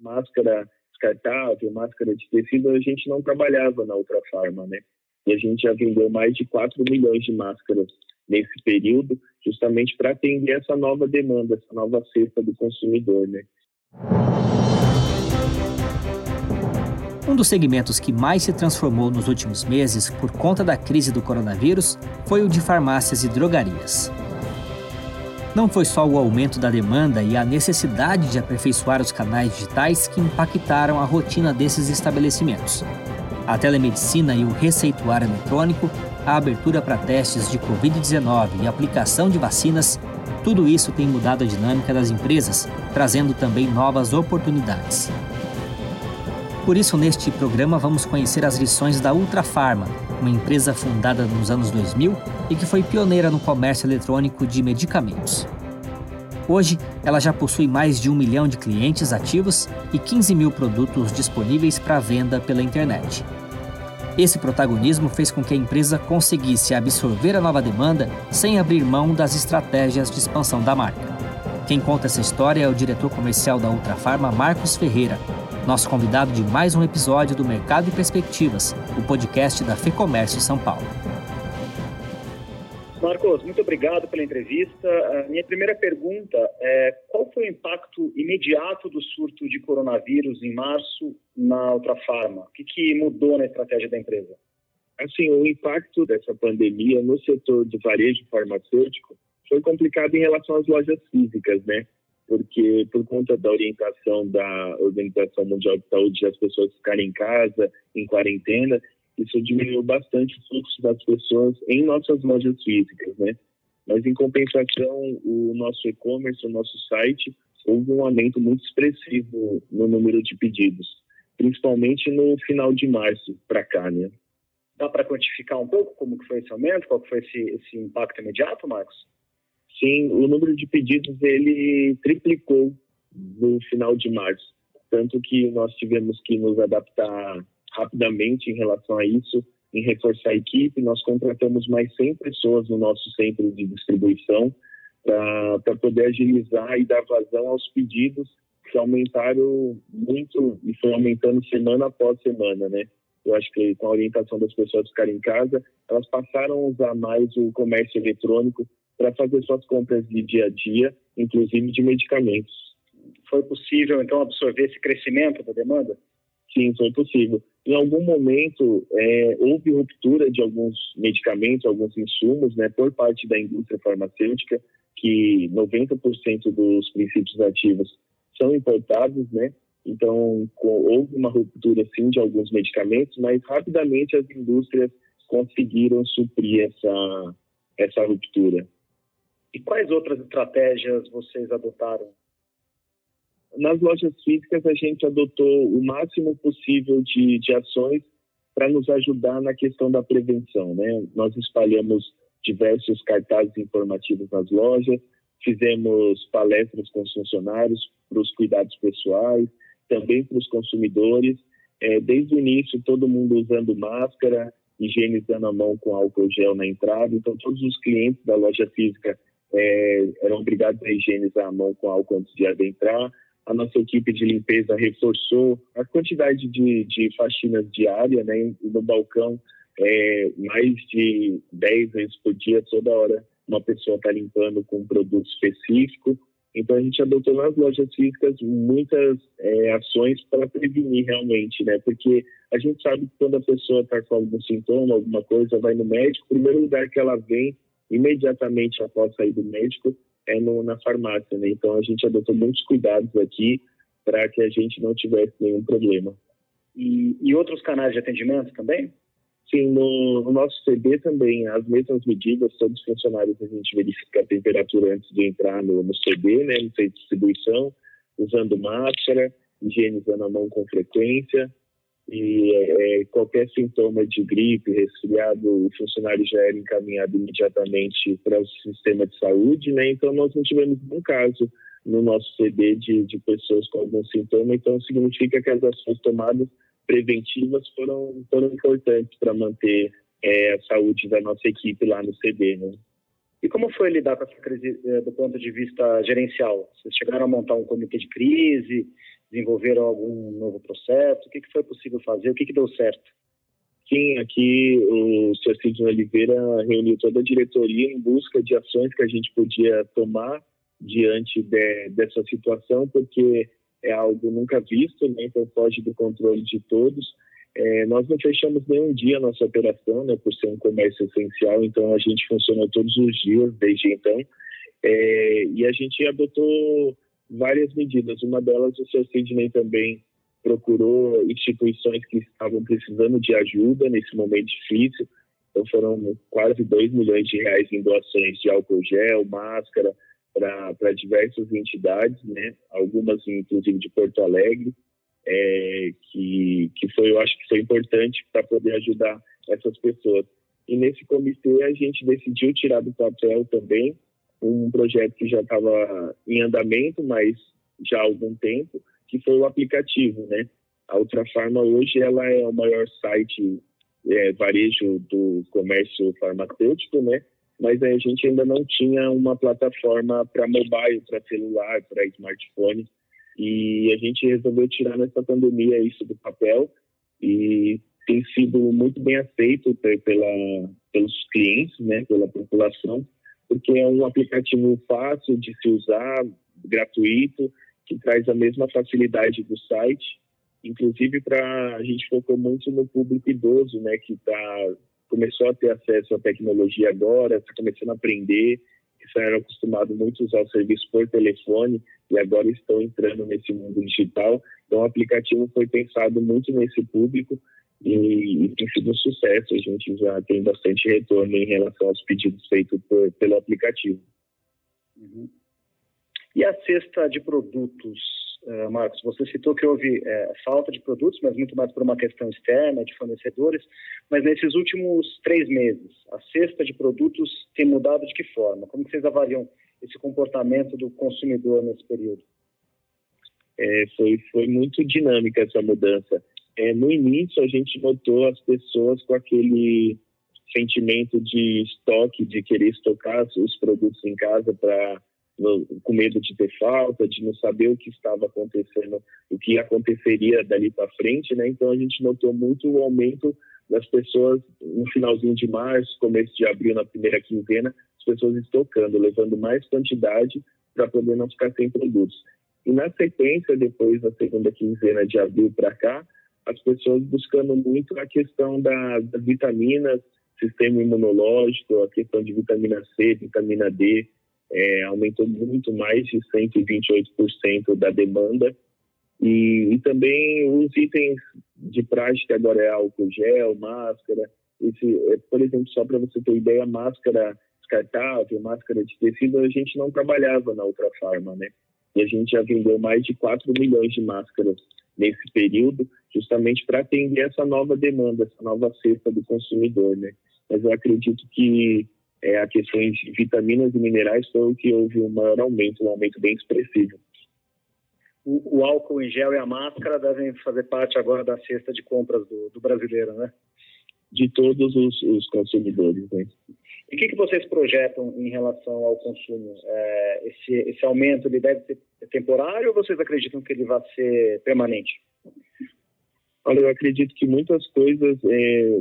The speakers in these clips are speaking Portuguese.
máscara descartável, máscara de tecido, a gente não trabalhava na Ultra Farma, né? E a gente já vendeu mais de 4 milhões de máscaras nesse período, justamente para atender essa nova demanda, essa nova cesta do consumidor, né? Um dos segmentos que mais se transformou nos últimos meses por conta da crise do coronavírus foi o de farmácias e drogarias. Não foi só o aumento da demanda e a necessidade de aperfeiçoar os canais digitais que impactaram a rotina desses estabelecimentos. A telemedicina e o receituário eletrônico, a abertura para testes de Covid-19 e aplicação de vacinas, tudo isso tem mudado a dinâmica das empresas, trazendo também novas oportunidades. Por isso, neste programa, vamos conhecer as lições da Ultrafarma, uma empresa fundada nos anos 2000 e que foi pioneira no comércio eletrônico de medicamentos. Hoje, ela já possui mais de um milhão de clientes ativos e 15 mil produtos disponíveis para venda pela internet. Esse protagonismo fez com que a empresa conseguisse absorver a nova demanda sem abrir mão das estratégias de expansão da marca. Quem conta essa história é o diretor comercial da Ultrafarma, Marcos Ferreira, nosso convidado de mais um episódio do Mercado e Perspectivas, o podcast da FEComércio São Paulo. Marcos, muito obrigado pela entrevista. A minha primeira pergunta é qual foi o impacto imediato do surto de coronavírus em março na Ultrafarma? O que, que mudou na estratégia da empresa? Assim, o impacto dessa pandemia no setor do varejo farmacêutico foi complicado em relação às lojas físicas, né? Porque por conta da orientação da Organização Mundial de Saúde as pessoas ficarem em casa, em quarentena, isso diminuiu bastante o fluxo das pessoas em nossas lojas físicas, né? Mas em compensação, o nosso e-commerce, o nosso site, houve um aumento muito expressivo no número de pedidos, principalmente no final de março para cá, né? Dá para quantificar um pouco como que foi esse aumento, qual foi esse, esse impacto imediato, Marcos? Sim, o número de pedidos ele triplicou no final de março, tanto que nós tivemos que nos adaptar rapidamente em relação a isso, em reforçar a equipe. Nós contratamos mais 100 pessoas no nosso centro de distribuição para poder agilizar e dar vazão aos pedidos que aumentaram muito e foi aumentando semana após semana, né? Eu acho que com a orientação das pessoas ficarem em casa, elas passaram a usar mais o comércio eletrônico para fazer suas compras de dia a dia, inclusive de medicamentos. Foi possível, então, absorver esse crescimento da demanda? Sim, foi possível. Em algum momento, é, houve ruptura de alguns medicamentos, alguns insumos, né, por parte da indústria farmacêutica, que 90% dos princípios ativos são importados, né? Então, houve uma ruptura, sim, de alguns medicamentos, mas rapidamente as indústrias conseguiram suprir essa, essa ruptura. E quais outras estratégias vocês adotaram? Nas lojas físicas, a gente adotou o máximo possível de, de ações para nos ajudar na questão da prevenção. Né? Nós espalhamos diversos cartazes informativos nas lojas, fizemos palestras com os funcionários para os cuidados pessoais, também para os consumidores. É, desde o início, todo mundo usando máscara, higienizando a mão com álcool gel na entrada. Então, todos os clientes da loja física é, eram obrigados a higienizar a mão com álcool antes de adentrar. A nossa equipe de limpeza reforçou a quantidade de, de faxinas diárias, né? No balcão, é, mais de 10 vezes por dia, toda hora, uma pessoa está limpando com um produto específico. Então, a gente adotou nas lojas físicas muitas é, ações para prevenir realmente, né? Porque a gente sabe que quando a pessoa está com algum sintoma, alguma coisa, vai no médico, o primeiro lugar que ela vem imediatamente após sair do médico é no, na farmácia, né? Então a gente adotou muitos cuidados aqui para que a gente não tivesse nenhum problema. E, e outros canais de atendimento também? Sim, no, no, nosso CD também, as mesmas medidas, todos os funcionários a gente verifica a temperatura antes de entrar no, no CD, né, no centro de distribuição, usando máscara, higienizando a mão com frequência, e é, qualquer sintoma de gripe, resfriado, o funcionário já era encaminhado imediatamente para o sistema de saúde, né? Então, nós não tivemos nenhum caso no nosso CD de, de pessoas com algum sintoma, então significa que as ações tomadas preventivas foram, foram importantes para manter é, a saúde da nossa equipe lá no CD, né? E como foi lidar com essa crise é, do ponto de vista gerencial? Vocês chegaram a montar um comitê de crise? Desenvolveram algum novo processo? O que, que foi possível fazer? O que, que deu certo? Sim, aqui o Sr. Sidney Oliveira reuniu toda a diretoria em busca de ações que a gente podia tomar diante de, dessa situação, porque é algo nunca visto, né? então foge do controle de todos. É, nós não fechamos nenhum dia a nossa operação, né, por ser um comércio essencial, então a gente funcionou todos os dias desde então. É, e a gente adotou várias medidas. Uma delas, o Sr. Sidney também procurou instituições que estavam precisando de ajuda nesse momento difícil. Então foram quase 2 milhões de reais em doações de álcool gel, máscara, para diversas entidades, né? algumas inclusive de Porto Alegre, é, que, que foi, eu acho que foi importante para poder ajudar essas pessoas. E nesse comitê a gente decidiu tirar do papel também um projeto que já estava em andamento, mas já há algum tempo, que foi o aplicativo, né? A Ultrafarma hoje ela é o maior site é, varejo do comércio farmacêutico, né? Mas a gente ainda não tinha uma plataforma para mobile, para celular, para smartphone. E a gente resolveu tirar nessa pandemia isso do papel e tem sido muito bem aceito pela, pelos clientes, né, pela população, porque é um aplicativo fácil de se usar, gratuito, que traz a mesma facilidade do site. Inclusive, para a gente focou muito no público idoso, né, que tá, começou a ter acesso à tecnologia agora, está começando a aprender, que eram acostumados muito a usar o serviço por telefone e agora estão entrando nesse mundo digital. Então, o aplicativo foi pensado muito nesse público e, e, tem sido um sucesso. A gente já tem bastante retorno em relação aos pedidos feitos por, pelo aplicativo. Uhum. E a cesta de produtos, uh, Marcos? Você citou que houve uh, falta de produtos, mas muito mais por uma questão externa, de fornecedores. Mas nesses últimos três meses, a cesta de produtos tem mudado de que forma? Como vocês avaliam esse comportamento do consumidor nesse período? É, foi, foi muito dinâmica essa mudança. É, no início, a gente notou as pessoas com aquele sentimento de estoque, de querer estocar os produtos em casa para com medo de ter falta, de não saber o que estava acontecendo, o que aconteceria dali para frente, né? Então a gente notou muito o aumento das pessoas no finalzinho de março, começo de abril, na primeira quinzena, as pessoas estocando, levando mais quantidade para poder não ficar sem produtos. E na sequência, depois da segunda quinzena de abril para cá, as pessoas buscando muito a questão da, das vitaminas, sistema imunológico, a questão de vitamina C, vitamina D, é, aumentou muito mais de 128% da demanda. E, e, também os itens de prática agora é álcool gel, máscara. Esse, é, por exemplo, só para você ter ideia, máscara descartável, máscara de tecido, a gente não trabalhava na outra farma, né? E a gente já vendeu mais de 4 milhões de máscaras nesse período, justamente para atender essa nova demanda, essa nova cesta do consumidor, né? Mas eu acredito que é, a questões de vitaminas e minerais foi o que houve um maior aumento, um aumento bem expressivo. O, o álcool em gel e a máscara devem fazer parte agora da cesta de compras do, do brasileiro, né? De todos os, os consumidores, né? E o que, que vocês projetam em relação ao consumo? É, esse, esse aumento ele deve ser temporário ou vocês acreditam que ele vai ser permanente? Olha, eu acredito que muitas coisas, é,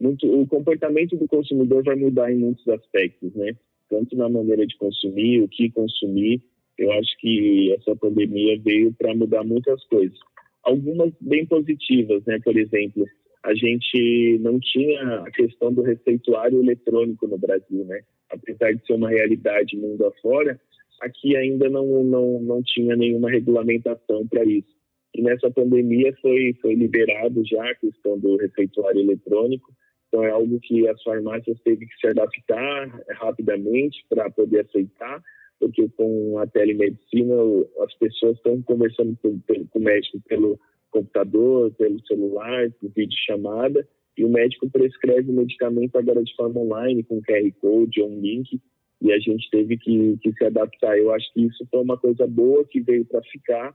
muito, o comportamento do consumidor vai mudar em muitos aspectos, né? Tanto na maneira de consumir, o que consumir. Eu acho que essa pandemia veio para mudar muitas coisas. Algumas bem positivas, né? Por exemplo, a gente não tinha a questão do receituário eletrônico no Brasil, né? Apesar de ser uma realidade mundo afora, aqui ainda não, não, não tinha nenhuma regulamentação para isso. E nessa pandemia foi, foi liberado já a questão do receituário eletrônico, então é algo que as farmácias teve que se adaptar rapidamente para poder aceitar, porque com a telemedicina as pessoas estão conversando com, com o médico pelo computador, pelo celular, por vídeo chamada, e o médico prescreve o medicamento agora de forma online, com QR Code ou um link, e a gente teve que, que se adaptar. Eu acho que isso foi uma coisa boa que veio para ficar,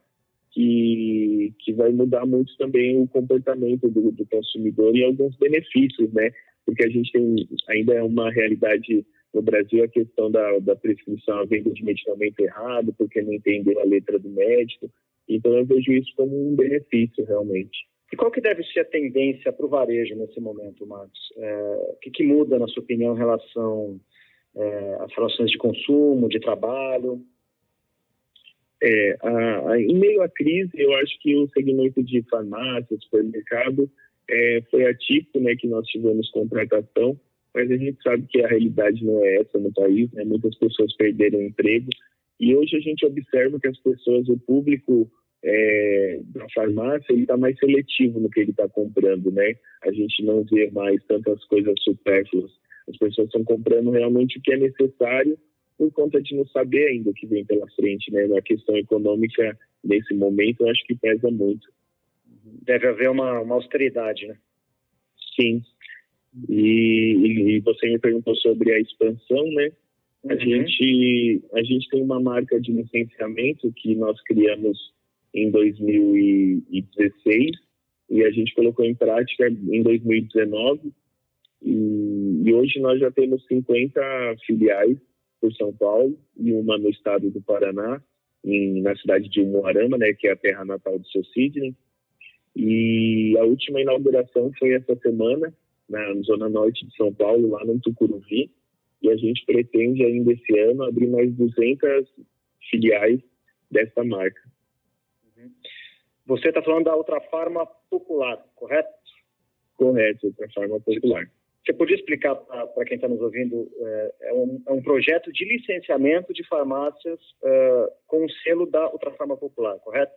que, que vai mudar muito também o comportamento do, do consumidor e alguns benefícios, né? Porque a gente tem ainda é uma realidade no Brasil a questão da, da prescrição, a venda de medicamento errado, porque não entendeu a letra do médico. Então eu vejo isso como um benefício realmente. E qual que deve ser a tendência para o varejo nesse momento, Marcos? É, o que, que, muda, na sua opinião, em relação é, às relações de consumo, de trabalho? É, a, a, em meio à crise, eu acho que o segmento de farmácia, supermercado, é, foi atípico, né, que nós tivemos contratação, mas a gente sabe que a realidade não é essa no país, né? muitas pessoas perderam emprego, e hoje a gente observa que as pessoas, o público é, da farmácia, ele está mais seletivo no que ele está comprando, né? A gente não vê mais tantas coisas supérfluas. As pessoas estão comprando realmente o que é necessário por conta de não saber ainda o que vem pela frente, né? Na questão econômica, nesse momento, eu acho que pesa muito. Deve haver uma, uma austeridade, né? Sim. E, e, você me perguntou sobre a expansão, né? A, uhum. gente, a gente tem uma marca de licenciamento que nós criamos em 2016 e a gente colocou em prática em 2019 e, e hoje nós já temos 50 filiais por São Paulo e uma no estado do Paraná, em, na cidade de Umuarama, né, que é a terra natal do seu Sidney. E a última inauguração foi essa semana, na zona norte de São Paulo, lá no Tucuruvi, e a gente pretende ainda esse ano abrir mais 200 filiais dessa marca. Você está falando da Ultra Farma Popular, correto? Correto, Ultra Farma Popular. Você podia explicar para quem está nos ouvindo? É, é, um, é, um, projeto de licenciamento de farmácias uh, com o selo da Ultra Farma Popular, correto?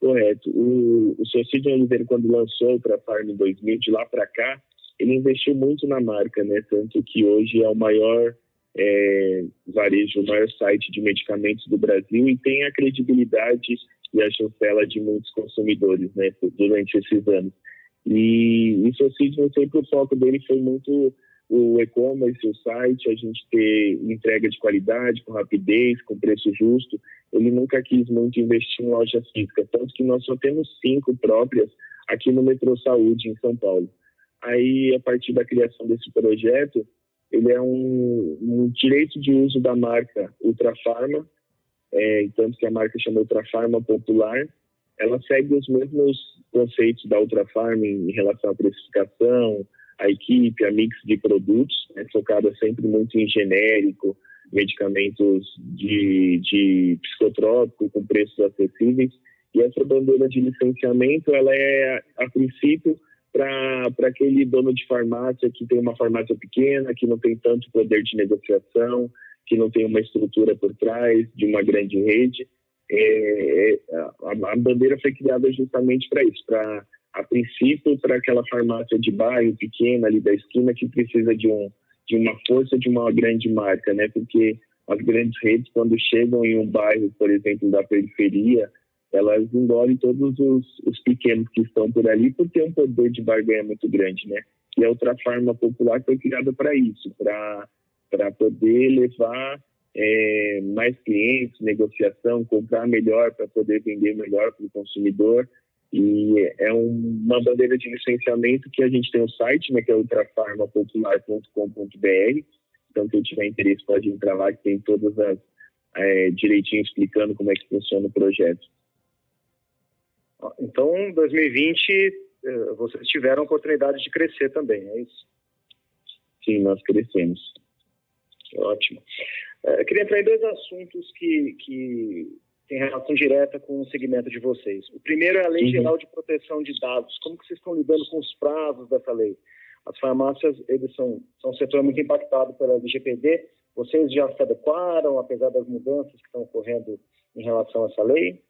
Correto. O, o Sr. Oliveira, quando lançou a Ultra Farma em 2000, de lá para cá, ele investiu muito na marca, né? Tanto que hoje é o maior é, varejo, o maior site de medicamentos do Brasil e tem a credibilidade e a chancela de muitos consumidores, né? Durante esses anos. E isso, assim, sempre o foco dele foi muito o e-commerce, o site, a gente ter entrega de qualidade, com rapidez, com preço justo. Ele nunca quis muito investir em loja física, tanto que nós só temos cinco próprias aqui no Metrô Saúde, em São Paulo. Aí, a partir da criação desse projeto, ele é um, um direito de uso da marca Ultrafarma, é, tanto que a marca chama Ultrafarma Popular, ela segue os mesmos conceitos da Ultrafarm em relação à precificação, a equipe, a mix de produtos, é focada sempre muito em genérico, medicamentos de, de psicotrópico com preços acessíveis. E essa bandeira de licenciamento, ela é, a princípio, para aquele dono de farmácia que tem uma farmácia pequena, que não tem tanto poder de negociação, que não tem uma estrutura por trás de uma grande rede. É, é a, a, bandeira foi criada justamente para isso, para a princípio para aquela farmácia de bairro pequena ali da esquina que precisa de um de uma força de uma grande marca, né? Porque as grandes redes quando chegam em um bairro, por exemplo, da periferia, elas engolem todos os, os pequenos que estão por ali por ter um poder de barganha muito grande, né? E a outra farma popular foi criada para isso, para poder levar é, mais clientes, negociação, comprar melhor para poder vender melhor para o consumidor. E é um, uma bandeira de licenciamento que a gente tem o um site, né, que é ultrafarmapopular.com.br. Então, quem tiver interesse pode entrar lá, que tem todas as é, direitinho explicando como é que funciona o projeto. Então, 2020, eh, vocês tiveram a oportunidade de crescer também, é isso? Sim, nós crescemos. Ótimo. É, eu queria entrar em dois assuntos que, que têm relação direta com o segmento de vocês. O primeiro é a Lei uhum. Geral de Proteção de Dados. Como que vocês estão lidando com os prazos dessa lei? As farmácias, eles são, são um setor muito impactado pela LGPD. Vocês já se adequaram, apesar das mudanças que estão ocorrendo em relação a essa lei?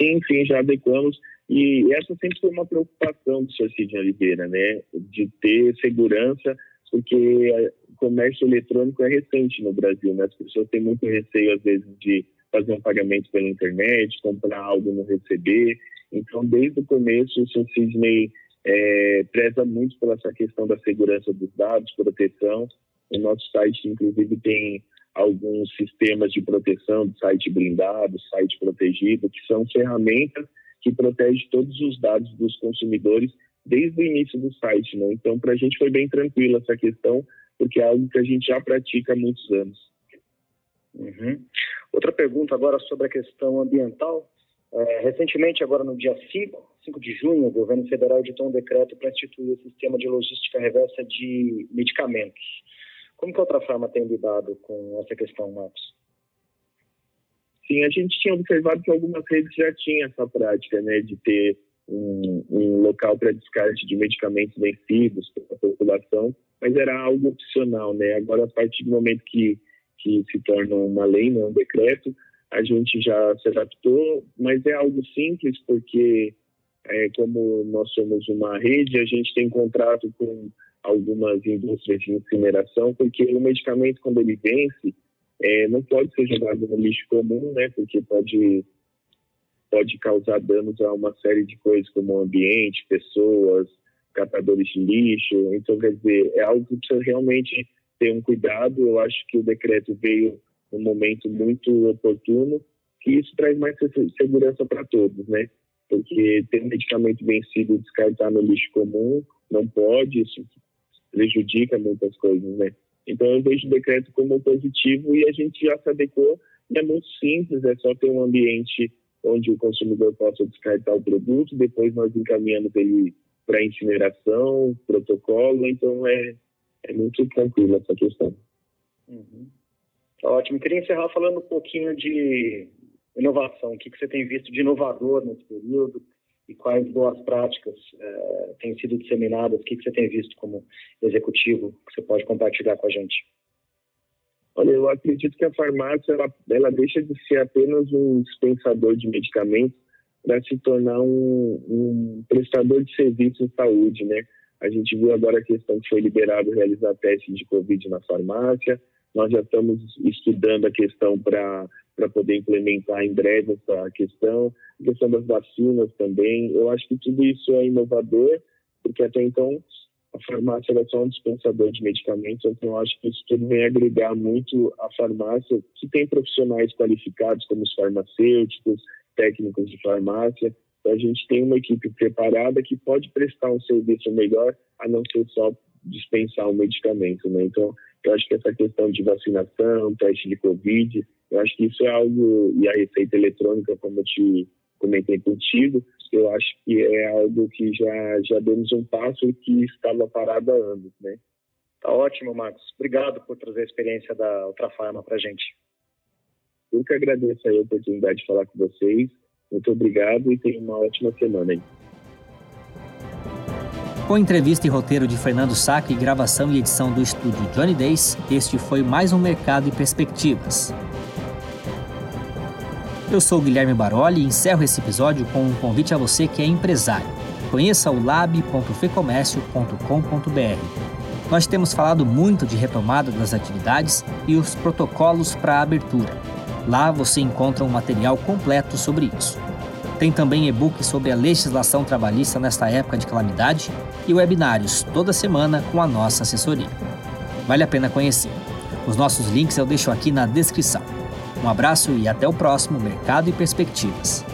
Sim, sim, já adequamos. E essa sempre foi uma preocupação do Sr. Sidney Oliveira, né? De ter segurança porque o comércio eletrônico é recente no Brasil, né? As pessoas têm muito receio, às vezes, de fazer um pagamento pela internet, comprar algo e não receber. Então, desde o começo, o Sr. Sidney é, preza muito pela essa questão da segurança dos dados, proteção. O nosso site, inclusive, tem alguns sistemas de proteção de site blindado, site protegido, que são ferramentas que protegem todos os dados dos consumidores desde o início do site, né? Então, para a gente foi bem tranquilo essa questão, porque é algo que a gente já pratica há muitos anos. Uhum. Outra pergunta agora sobre a questão ambiental. É, recentemente, agora no dia 5, 5 de junho, o governo federal editou um decreto para instituir o sistema de logística reversa de medicamentos. Como que a outra forma tem lidado com essa questão, Marcos? Sim, a gente tinha observado que algumas redes já tinham essa prática, né, de ter um, um local para descarte de medicamentos vencidos para a população, mas era algo opcional, né? Agora, a partir do momento que, que se torna uma lei, não né, um decreto, a gente já se adaptou, mas é algo simples, porque é, como nós somos uma rede, a gente tem contrato com algumas indústrias de incineração, porque o medicamento, quando ele vence, é, não pode ser jogado no lixo comum, né? Porque pode pode causar danos a uma série de coisas como o ambiente, pessoas, catadores de lixo. Então, quer dizer, é algo que precisa realmente ter um cuidado. Eu acho que o decreto veio num momento muito oportuno, que isso traz mais segurança para todos, né? Porque ter um medicamento vencido e descartar no lixo comum não pode, isso prejudica muitas coisas, né? Então eu vejo o decreto como positivo e a gente já se adequou. E é muito simples, é só ter um ambiente onde o consumidor possa descartar o produto, depois nós encaminhamos ele para incineração, protocolo, então é, é muito tranquilo essa questão. Uhum. Ótimo. Queria encerrar falando um pouquinho de inovação. O que, que você tem visto de inovador nesse período e quais boas práticas é, têm sido disseminadas? O que, que você tem visto como executivo que você pode compartilhar com a gente? Olha, eu acredito que a farmácia ela, ela deixa de ser apenas um dispensador de medicamentos para se tornar um, um, prestador de serviço em saúde, né? A gente viu agora a questão que foi liberado realizar testes de Covid na farmácia. Nós já estamos estudando a questão para poder implementar em breve essa questão. A questão das vacinas também. Eu acho que tudo isso é inovador, porque até então a farmácia era só um dispensador de medicamentos, então eu acho que isso tudo vem agregar muito à farmácia, que tem profissionais qualificados como os farmacêuticos, técnicos de farmácia. Então a gente tem uma equipe preparada que pode prestar um serviço melhor, a não ser só dispensar um medicamento, né? Então, eu acho que essa questão de vacinação, teste de Covid, eu acho que isso é algo, e a receita eletrônica, como eu te comentei contigo, eu acho que é algo que já, já demos um passo que estava parado há anos, né? Tá ótimo, Marcos. Obrigado por trazer a experiência da Ultrafarma para a gente. Eu que agradeço a oportunidade de falar com vocês. Muito obrigado e tenha uma ótima semana aí. Com entrevista e roteiro de Fernando Saca e gravação e edição do estúdio Johnny Days, este foi mais um Mercado e Perspectivas. Eu sou Guilherme Baroli e encerro esse episódio com um convite a você que é empresário. Conheça o lab.fecomércio.com.br. Nós temos falado muito de retomada das atividades e os protocolos para a abertura. Lá você encontra um material completo sobre isso. Tem também e-book sobre a legislação trabalhista nesta época de calamidade e webinários toda semana com a nossa assessoria. Vale a pena conhecer. Os nossos links eu deixo aqui na descrição. Um abraço e até o próximo Mercado e Perspectivas.